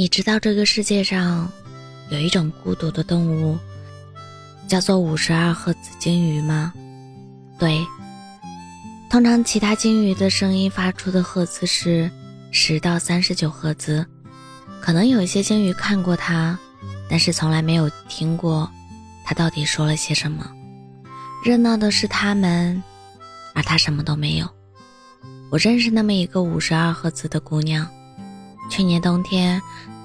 你知道这个世界上有一种孤独的动物，叫做五十二赫兹鲸鱼吗？对，通常其他鲸鱼的声音发出的赫兹是十到三十九赫兹，可能有一些鲸鱼看过它，但是从来没有听过它到底说了些什么。热闹的是它们，而它什么都没有。我认识那么一个五十二赫兹的姑娘。去年冬天，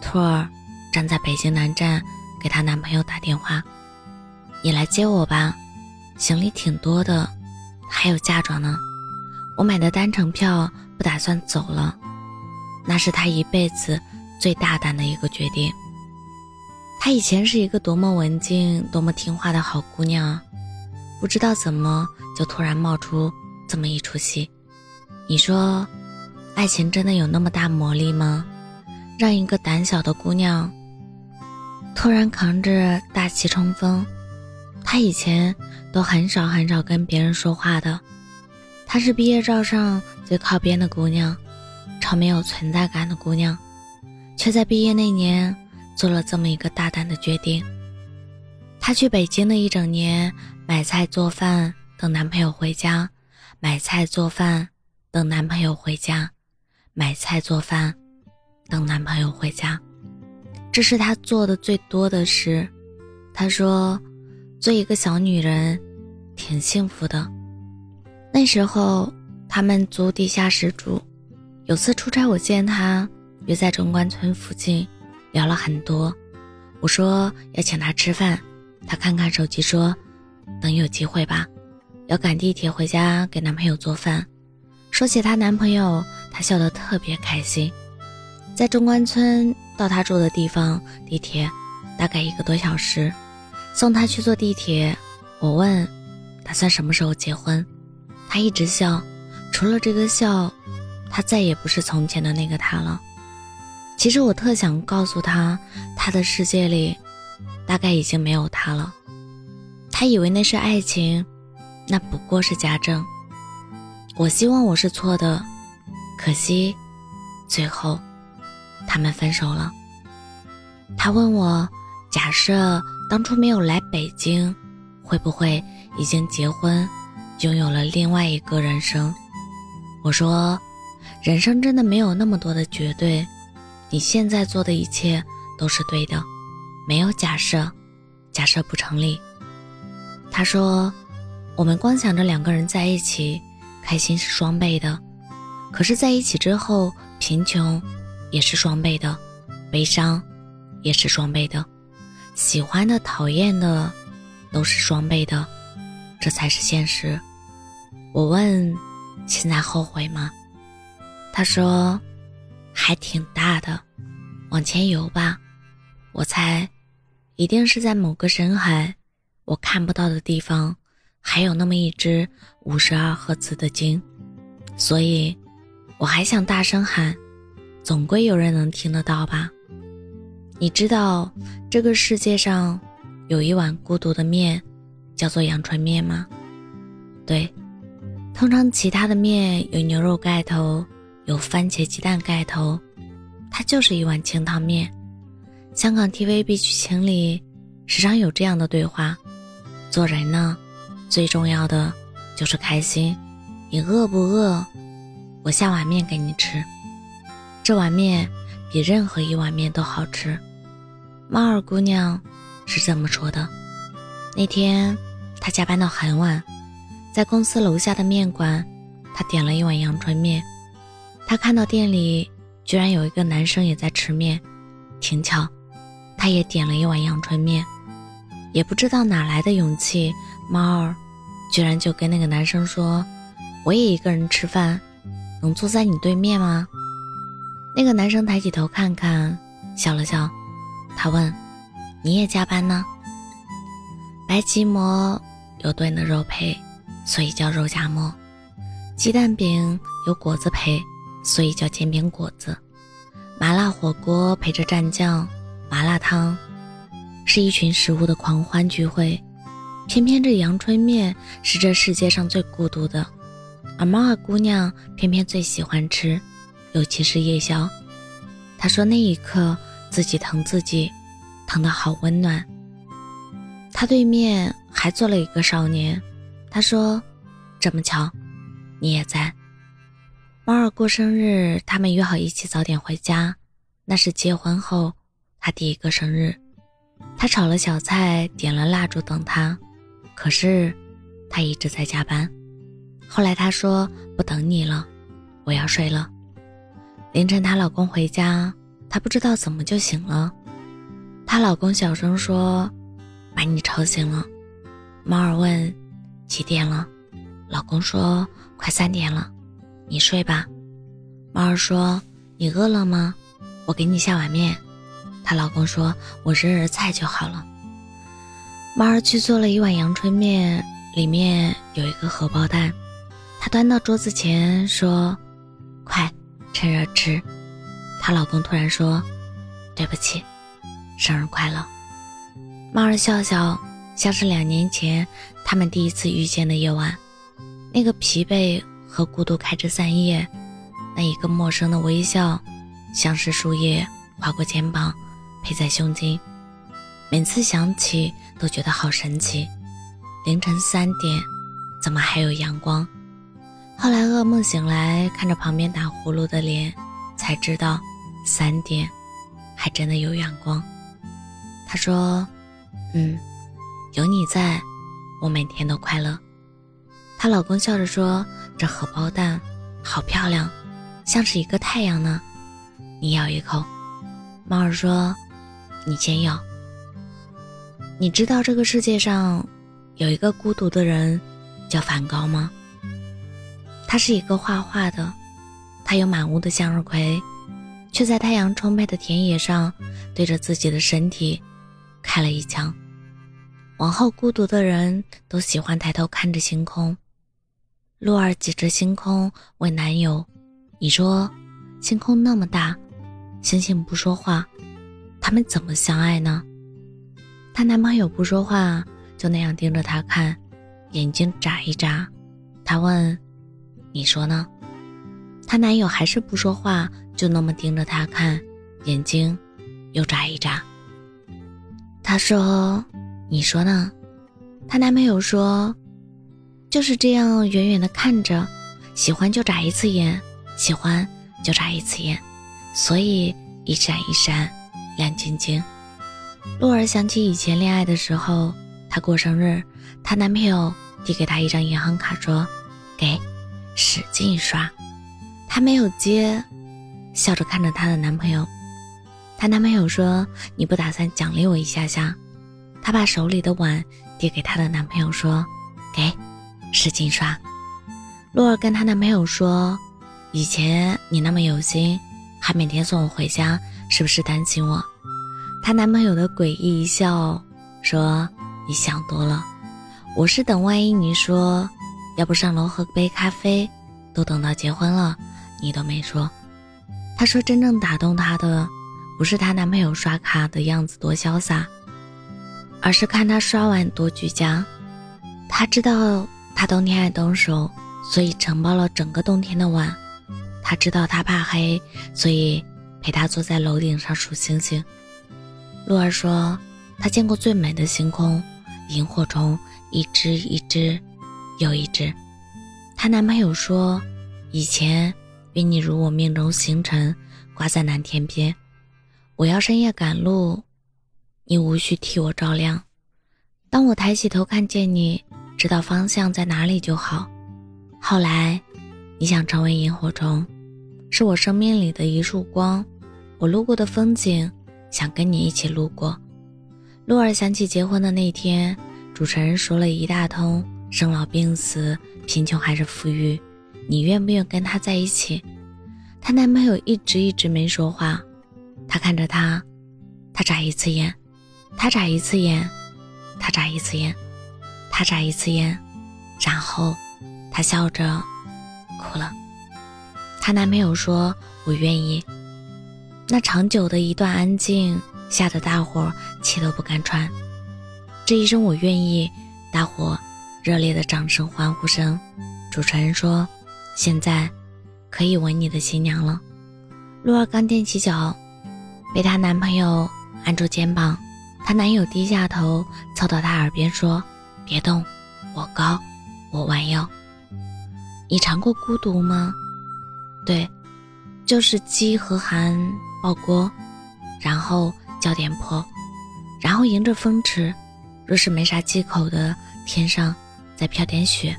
兔儿站在北京南站给她男朋友打电话：“你来接我吧，行李挺多的，还有嫁妆呢。我买的单程票，不打算走了。那是她一辈子最大胆的一个决定。她以前是一个多么文静、多么听话的好姑娘，不知道怎么就突然冒出这么一出戏。你说，爱情真的有那么大魔力吗？”让一个胆小的姑娘突然扛着大气冲锋，她以前都很少很少跟别人说话的。她是毕业照上最靠边的姑娘，超没有存在感的姑娘，却在毕业那年做了这么一个大胆的决定。她去北京的一整年，买菜做饭等男朋友回家，买菜做饭等男朋友回家，买菜做饭。等男朋友回家，这是她做的最多的事。她说：“做一个小女人，挺幸福的。”那时候他们租地下室住。有次出差，我见她约在中关村附近，聊了很多。我说要请她吃饭，她看看手机说：“等有机会吧。”要赶地铁回家给男朋友做饭。说起她男朋友，她笑得特别开心。在中关村到他住的地方，地铁大概一个多小时。送他去坐地铁，我问，打算什么时候结婚？他一直笑，除了这个笑，他再也不是从前的那个他了。其实我特想告诉他，他的世界里大概已经没有他了。他以为那是爱情，那不过是假证。我希望我是错的，可惜，最后。他们分手了。他问我：“假设当初没有来北京，会不会已经结婚，拥有了另外一个人生？”我说：“人生真的没有那么多的绝对，你现在做的一切都是对的，没有假设，假设不成立。”他说：“我们光想着两个人在一起，开心是双倍的，可是在一起之后，贫穷。”也是双倍的，悲伤也是双倍的，喜欢的、讨厌的都是双倍的，这才是现实。我问：“现在后悔吗？”他说：“还挺大的，往前游吧。”我猜，一定是在某个深海，我看不到的地方，还有那么一只五十二赫兹的鲸，所以我还想大声喊。总归有人能听得到吧？你知道这个世界上有一碗孤独的面，叫做阳春面吗？对，通常其他的面有牛肉盖头，有番茄鸡蛋盖头，它就是一碗清汤面。香港 TVB 剧情里时常有这样的对话：做人呢，最重要的就是开心。你饿不饿？我下碗面给你吃。这碗面比任何一碗面都好吃，猫儿姑娘是这么说的。那天她加班到很晚，在公司楼下的面馆，她点了一碗阳春面。她看到店里居然有一个男生也在吃面，挺巧，他也点了一碗阳春面。也不知道哪来的勇气，猫儿居然就跟那个男生说：“我也一个人吃饭，能坐在你对面吗？”那个男生抬起头看看，笑了笑。他问：“你也加班呢？”白吉馍有炖的肉配，所以叫肉夹馍；鸡蛋饼有果子配，所以叫煎饼果子；麻辣火锅配着蘸酱，麻辣烫，是一群食物的狂欢聚会。偏偏这阳春面是这世界上最孤独的，而猫儿姑娘偏偏最喜欢吃。尤其是夜宵，他说那一刻自己疼自己，疼得好温暖。他对面还坐了一个少年，他说：“这么巧，你也在。”猫儿过生日，他们约好一起早点回家。那是结婚后他第一个生日，他炒了小菜，点了蜡烛等他，可是他一直在加班。后来他说不等你了，我要睡了。凌晨她老公回家，她不知道怎么就醒了。她老公小声说：“把你吵醒了。”猫儿问：“几点了？”老公说：“快三点了。”你睡吧，猫儿说：“你饿了吗？我给你下碗面。”她老公说：“我热热菜就好了。”猫儿去做了一碗阳春面，里面有一个荷包蛋。她端到桌子前说：“快，趁热吃。”她老公突然说：“对不起，生日快乐。”猫儿笑笑，像是两年前他们第一次遇见的夜晚，那个疲惫。和孤独开着散叶，那一个陌生的微笑，像是树叶划过肩膀，陪在胸襟。每次想起都觉得好神奇。凌晨三点，怎么还有阳光？后来噩梦醒来，看着旁边打呼噜的脸，才知道三点还真的有阳光。他说：“嗯，有你在，我每天都快乐。”她老公笑着说：“这荷包蛋好漂亮，像是一个太阳呢。”你咬一口。猫儿说：“你先咬。”你知道这个世界上有一个孤独的人叫梵高吗？他是一个画画的，他有满屋的向日葵，却在太阳充沛的田野上对着自己的身体开了一枪。往后，孤独的人都喜欢抬头看着星空。洛儿指着星空问男友：“你说，星空那么大，星星不说话，他们怎么相爱呢？”她男朋友不说话，就那样盯着她看，眼睛眨一眨。他问：“你说呢？”她男友还是不说话，就那么盯着她看，眼睛又眨一眨。她说：“你说呢？”她男朋友说。就是这样，远远的看着，喜欢就眨一次眼，喜欢就眨一次眼，所以一闪一闪，亮晶晶。洛儿想起以前恋爱的时候，她过生日，她男朋友递给她一张银行卡，说：“给，使劲刷。”她没有接，笑着看着她的男朋友。她男朋友说：“你不打算奖励我一下下？”她把手里的碗递给她的男朋友，说：“给。”使劲刷，洛儿跟她男朋友说：“以前你那么有心，还每天送我回家，是不是担心我？”她男朋友的诡异一笑，说：“你想多了，我是等万一你说要不上楼喝杯咖啡，都等到结婚了，你都没说。”她说：“真正打动她的，不是她男朋友刷卡的样子多潇洒，而是看他刷碗多居家。她知道。”他冬天爱动手，所以承包了整个冬天的碗。他知道他怕黑，所以陪他坐在楼顶上数星星。鹿儿说，他见过最美的星空，萤火虫一只一只又一只。她男朋友说，以前愿你如我命中星辰，挂在蓝天边。我要深夜赶路，你无需替我照亮。当我抬起头看见你。知道方向在哪里就好。后来，你想成为萤火虫，是我生命里的一束光。我路过的风景，想跟你一起路过。鹿儿想起结婚的那天，主持人说了一大通生老病死、贫穷还是富裕，你愿不愿跟他在一起？她男朋友一直一直没说话。她看着他，他眨一次眼，他眨一次眼，他眨一次眼。她眨一次眼，然后她笑着哭了。她男朋友说：“我愿意。”那长久的一段安静，吓得大伙气都不敢喘。这一声“我愿意”，大伙热烈的掌声、欢呼声。主持人说：“现在可以吻你的新娘了。”鹿儿刚踮起脚，被她男朋友按住肩膀，她男友低下头凑到她耳边说：“别动，我高，我弯腰。”你尝过孤独吗？对，就是饥和寒爆锅，然后叫点破，然后迎着风吃。若是没啥忌口的，天上再飘点雪。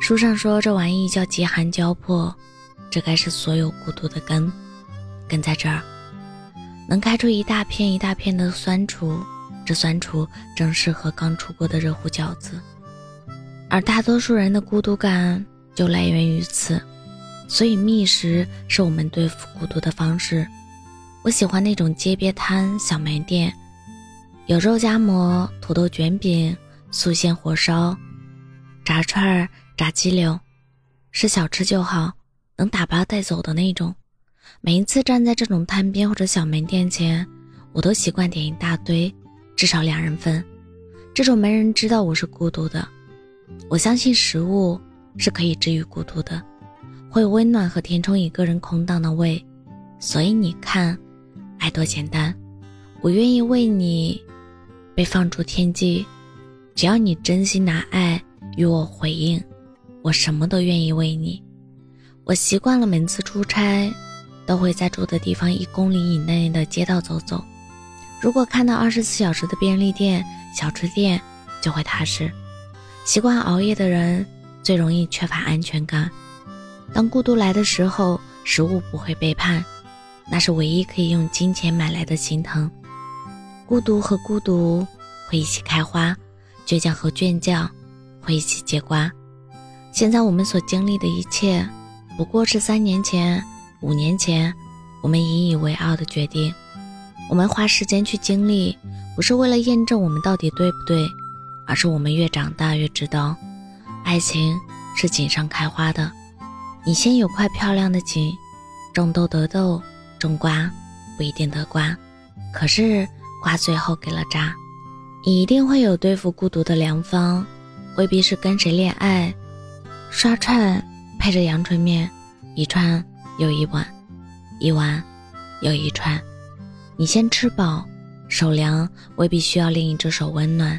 书上说这玩意叫饥寒交迫，这该是所有孤独的根，根在这儿，能开出一大片一大片的酸楚，这酸楚正适合刚出锅的热乎饺子。而大多数人的孤独感就来源于此，所以觅食是我们对付孤独的方式。我喜欢那种街边摊、小卖店，有肉夹馍、土豆卷饼、素馅火烧、炸串儿。炸鸡柳，是小吃就好，能打包带走的那种。每一次站在这种摊边或者小门店前，我都习惯点一大堆，至少两人份。这种没人知道我是孤独的。我相信食物是可以治愈孤独的，会温暖和填充一个人空荡的胃。所以你看，爱多简单。我愿意为你被放逐天际，只要你真心拿爱与我回应。我什么都愿意为你。我习惯了每次出差，都会在住的地方一公里以内的街道走走。如果看到二十四小时的便利店、小吃店，就会踏实。习惯熬夜的人最容易缺乏安全感。当孤独来的时候，食物不会背叛，那是唯一可以用金钱买来的心疼。孤独和孤独会一起开花，倔强和倔强会一起结瓜。现在我们所经历的一切，不过是三年前、五年前我们引以为傲的决定。我们花时间去经历，不是为了验证我们到底对不对，而是我们越长大越知道，爱情是锦上开花的。你先有块漂亮的锦，种豆得豆，种瓜不一定得瓜，可是瓜最后给了渣。你一定会有对付孤独的良方，未必是跟谁恋爱。刷串配着阳春面，一串又一碗，一碗又一串。你先吃饱，手凉未必需要另一只手温暖，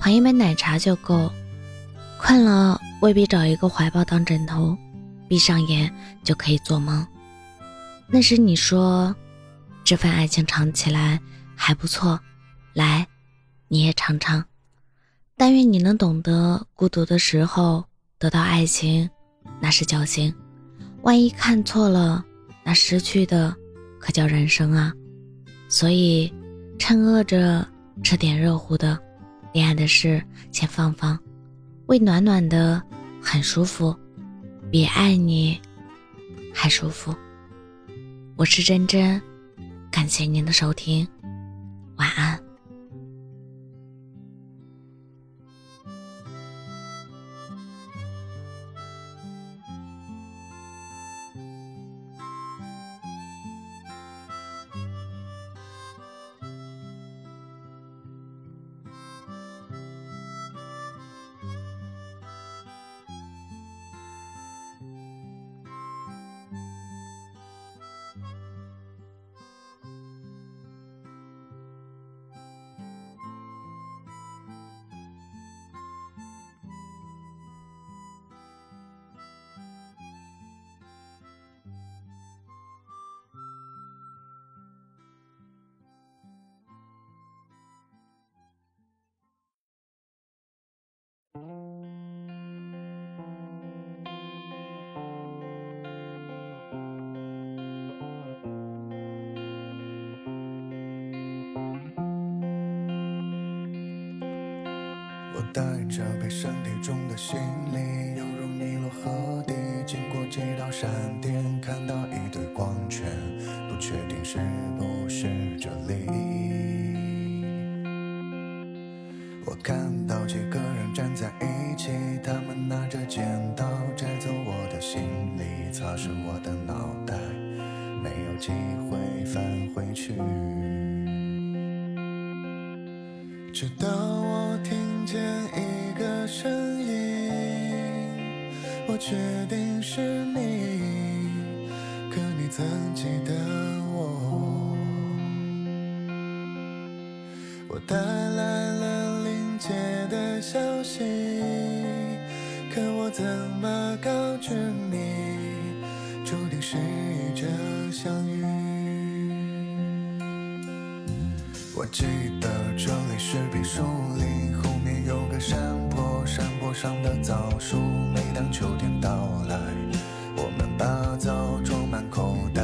捧一杯奶茶就够。困了未必找一个怀抱当枕头，闭上眼就可以做梦。那时你说，这份爱情尝起来还不错，来，你也尝尝。但愿你能懂得孤独的时候。得到爱情，那是侥幸；万一看错了，那失去的可叫人生啊！所以，趁饿着吃点热乎的，恋爱的事先放放，胃暖暖的很舒服，比爱你还舒服。我是真真，感谢您的收听，晚安。着被身体中的行李，游入尼罗河底，经过几道闪电，看到一堆光圈，不确定是不是这里。我看到几个人站在一起，他们拿着剪刀摘走我的行李，擦拭我的脑袋，没有机会返回去。直到我听。见确定是你可你怎记得我。我带来了临界的消息可我怎么告知你注定失忆着相遇。我记得这里是片树林，后面有个山坡，山坡上的枣树，每当秋天到来，我们把枣装满口袋。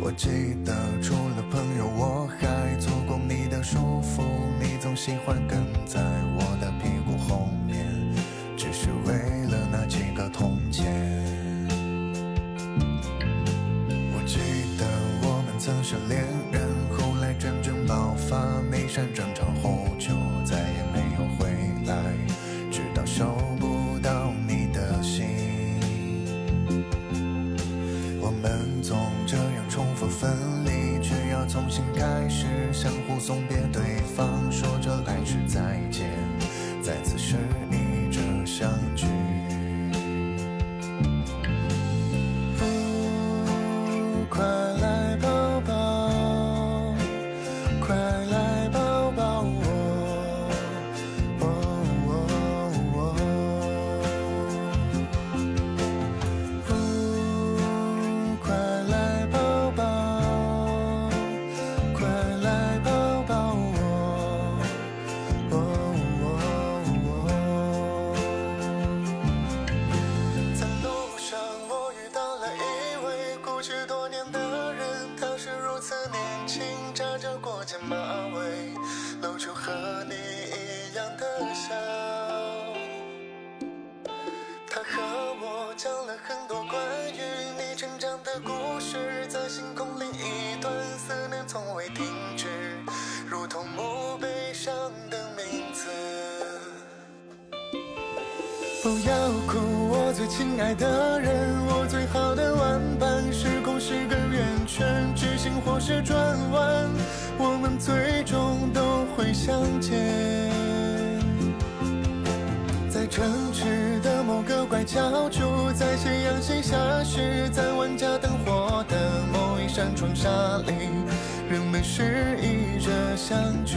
我记得除了朋友，我还做过你的束缚，你总喜欢跟在发眉山转。成长的故事，在星空另一端，思念从未停止，如同墓碑上的名字。不要哭，我最亲爱的人，我最好的玩伴。时空是个圆圈，直行或是转弯，我们最终都会相见。个拐角处，在夕阳西下时，在万家灯火的某一扇窗纱里，人们失忆着相聚。